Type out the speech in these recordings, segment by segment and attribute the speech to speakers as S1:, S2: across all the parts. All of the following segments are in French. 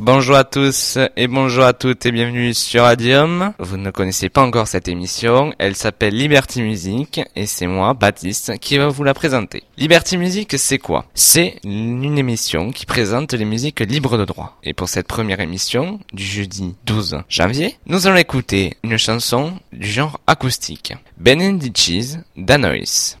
S1: Bonjour à tous et bonjour à toutes et bienvenue sur Radium. Vous ne connaissez pas encore cette émission, elle s'appelle Liberty Music et c'est moi, Baptiste, qui va vous la présenter. Liberty Music, c'est quoi? C'est une émission qui présente les musiques libres de droit. Et pour cette première émission, du jeudi 12 janvier, nous allons écouter une chanson du genre acoustique. Ben Cheese, Danois.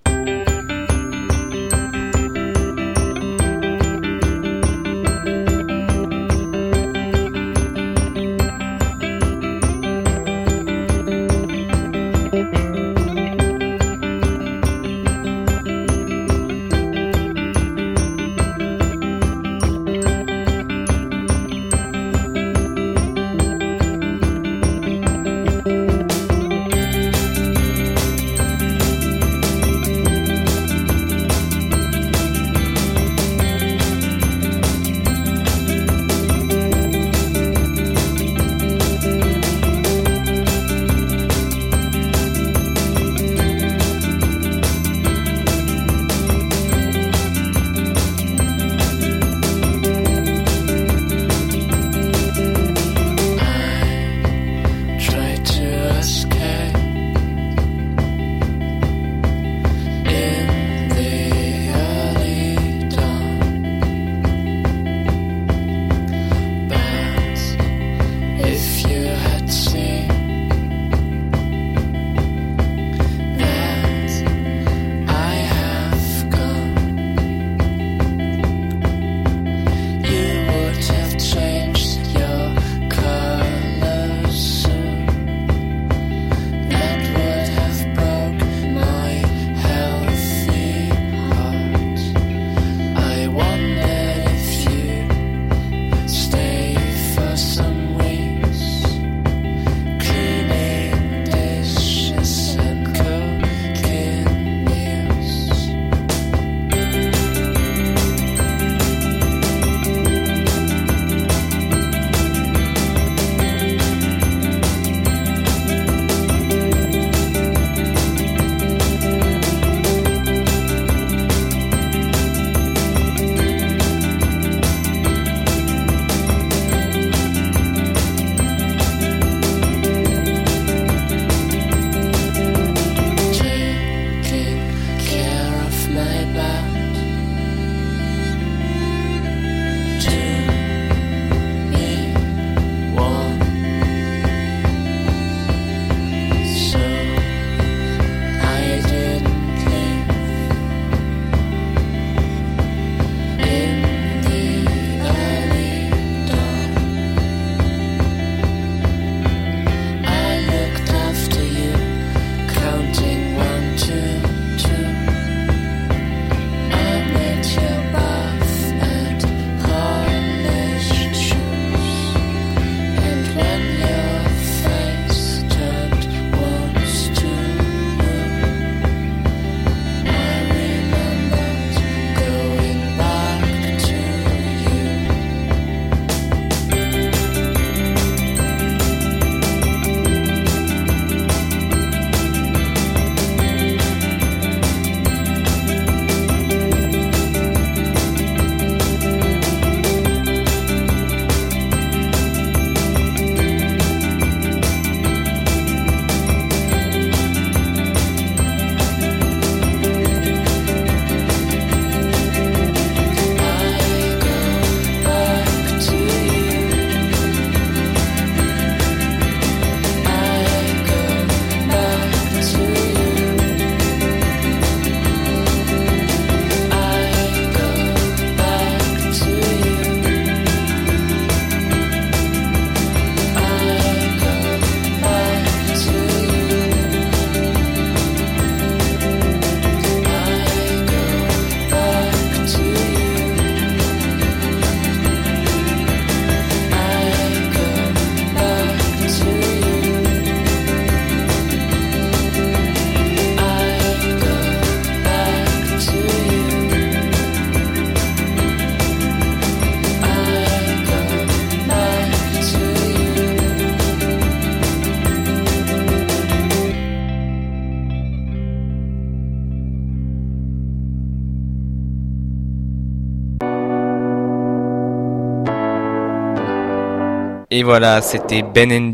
S1: Et voilà, c'était Ben and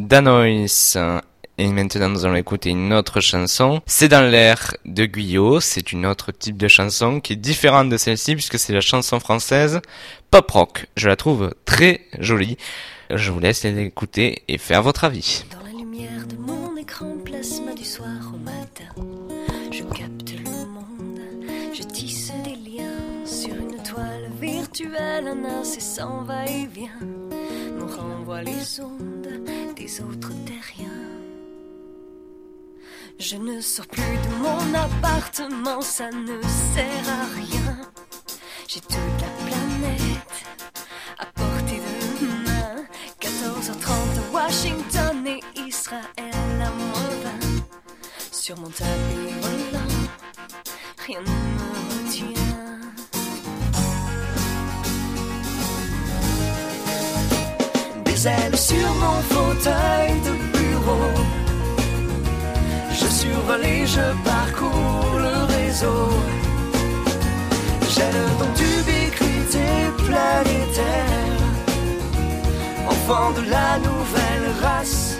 S1: Danois. Et maintenant, nous allons écouter une autre chanson. C'est dans l'air de Guyot. C'est une autre type de chanson qui est différente de celle-ci puisque c'est la chanson française pop rock. Je la trouve très jolie. Je vous laisse l'écouter et faire votre avis.
S2: Dans la lumière de mon écran plasma du soir au matin, je capte le monde, je tisse des liens sur une toile virtuelle, un incessant va-et-vient renvoie les ondes des autres terriens. Je ne sors plus de mon appartement, ça ne sert à rien. J'ai toute la planète à portée de main. 14h30 Washington et Israël à moins 20. Sur mon tapis volant, rien ne Des ailes sur mon fauteuil de bureau. Je survole et je parcours le réseau. J'ai le don d'ubiquité planétaire. Enfant de la nouvelle race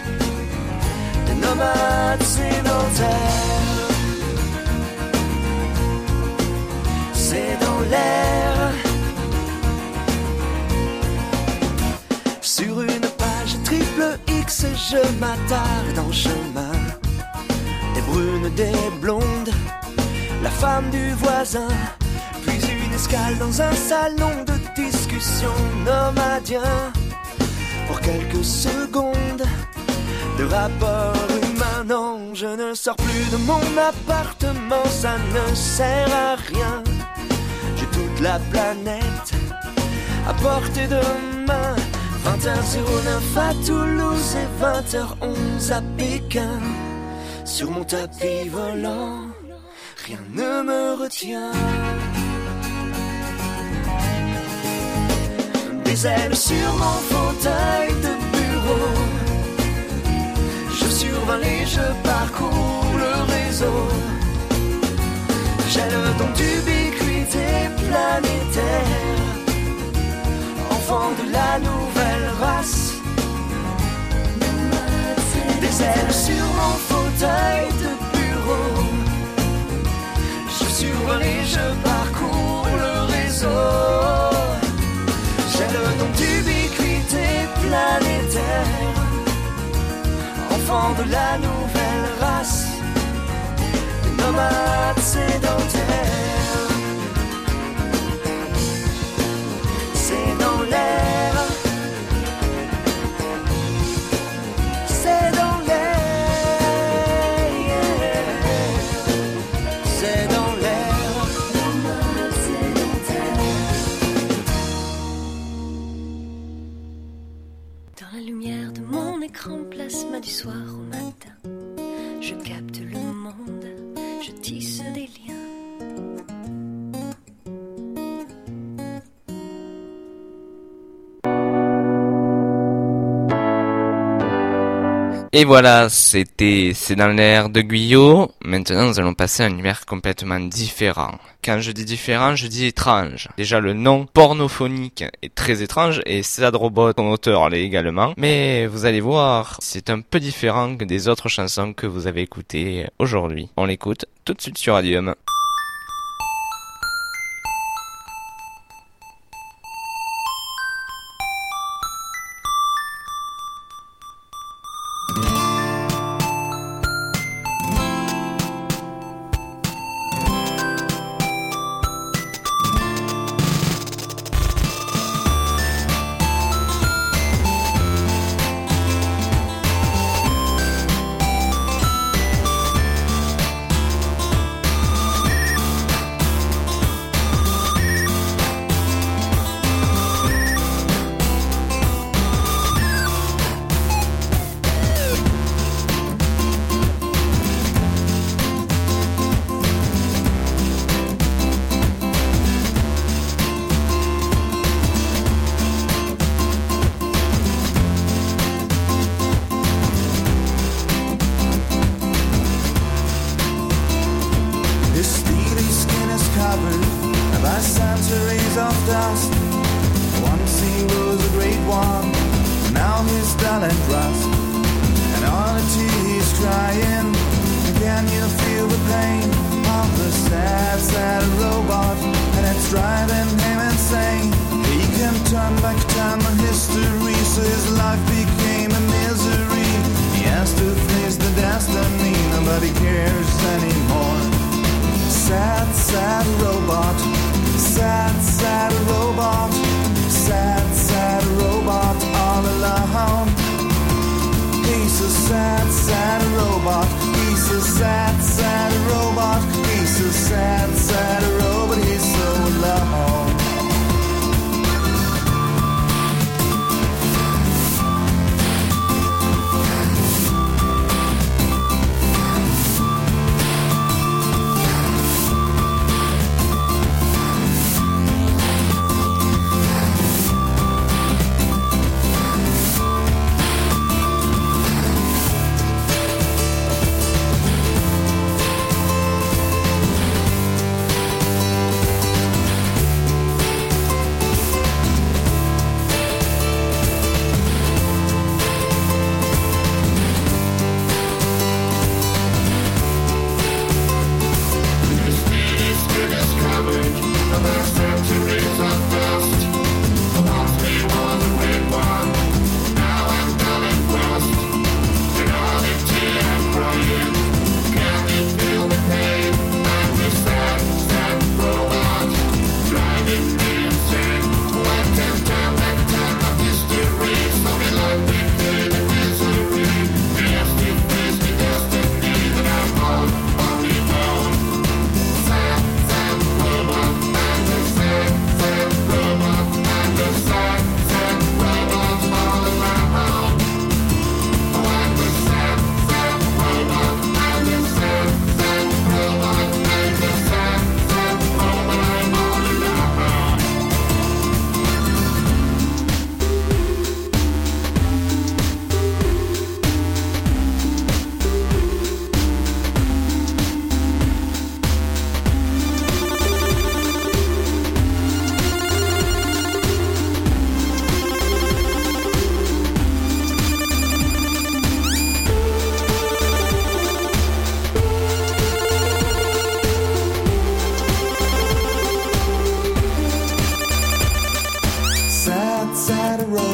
S2: de nomades sédentaires. C'est dans l'air. Je m'attarde en chemin. Des brunes, des blondes, la femme du voisin. Puis une escale dans un salon de discussion nomadien. Pour quelques secondes de rapport humain, non, je ne sors plus de mon appartement, ça ne sert à rien. J'ai toute la planète à portée de main. 20h09 à Toulouse et 20h11 à Pékin. Sur mon tapis volant, rien ne me retient. Des ailes sur mon fauteuil de bureau. Je survole et je parcours le réseau. J'ai le don d'ubiquité planétaire. Enfant de la nouvelle Sur mon fauteuil de bureau. Je survole et je parcours le réseau. J'ai le don d'ubiquité planétaire. Enfant de la nouvelle race. Des nomades
S1: Et voilà, c'était C'est dans l'air de Guyot. Maintenant, nous allons passer à un univers complètement différent. Quand je dis différent, je dis étrange. Déjà, le nom pornophonique est très étrange et Sad Robot, son auteur, l'est également. Mais vous allez voir, c'est un peu différent que des autres chansons que vous avez écoutées aujourd'hui. On l'écoute tout de suite sur past.
S3: he was a great one, now his talent rust. And all the tears he's crying, Can you feel the pain of the sad, sad robot? And it's driving him insane. He can turn back time on history, so his life became a misery. He has to face the destiny, nobody cares anymore. Sad, sad robot sad sad robot.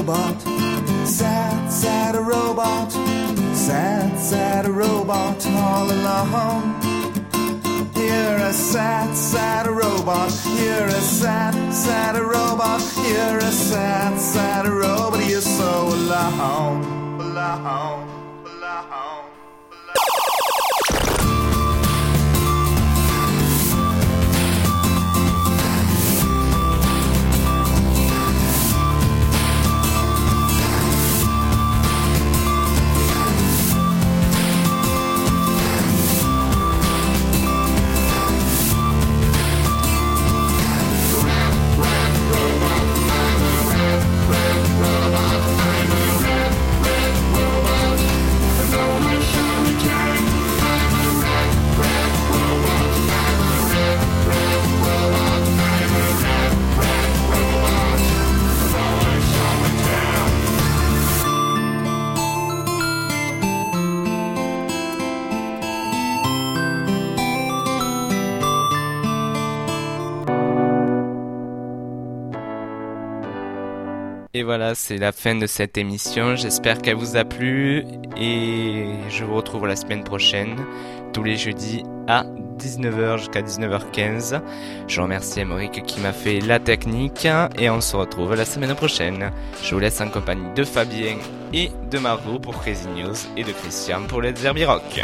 S3: Robot. Sad, sad robot. Sad, sad a robot all alone. You're a sad, sad a robot. You're a sad, sad a robot. You're a sad, sad a robot. You're so alone. Alone. Alone.
S1: Voilà, c'est la fin de cette émission. J'espère qu'elle vous a plu et je vous retrouve la semaine prochaine, tous les jeudis à 19h jusqu'à 19h15. Je remercie Emoric qui m'a fait la technique et on se retrouve la semaine prochaine. Je vous laisse en compagnie de Fabien et de Margot pour Crazy News et de Christian pour Let's Derby Rock.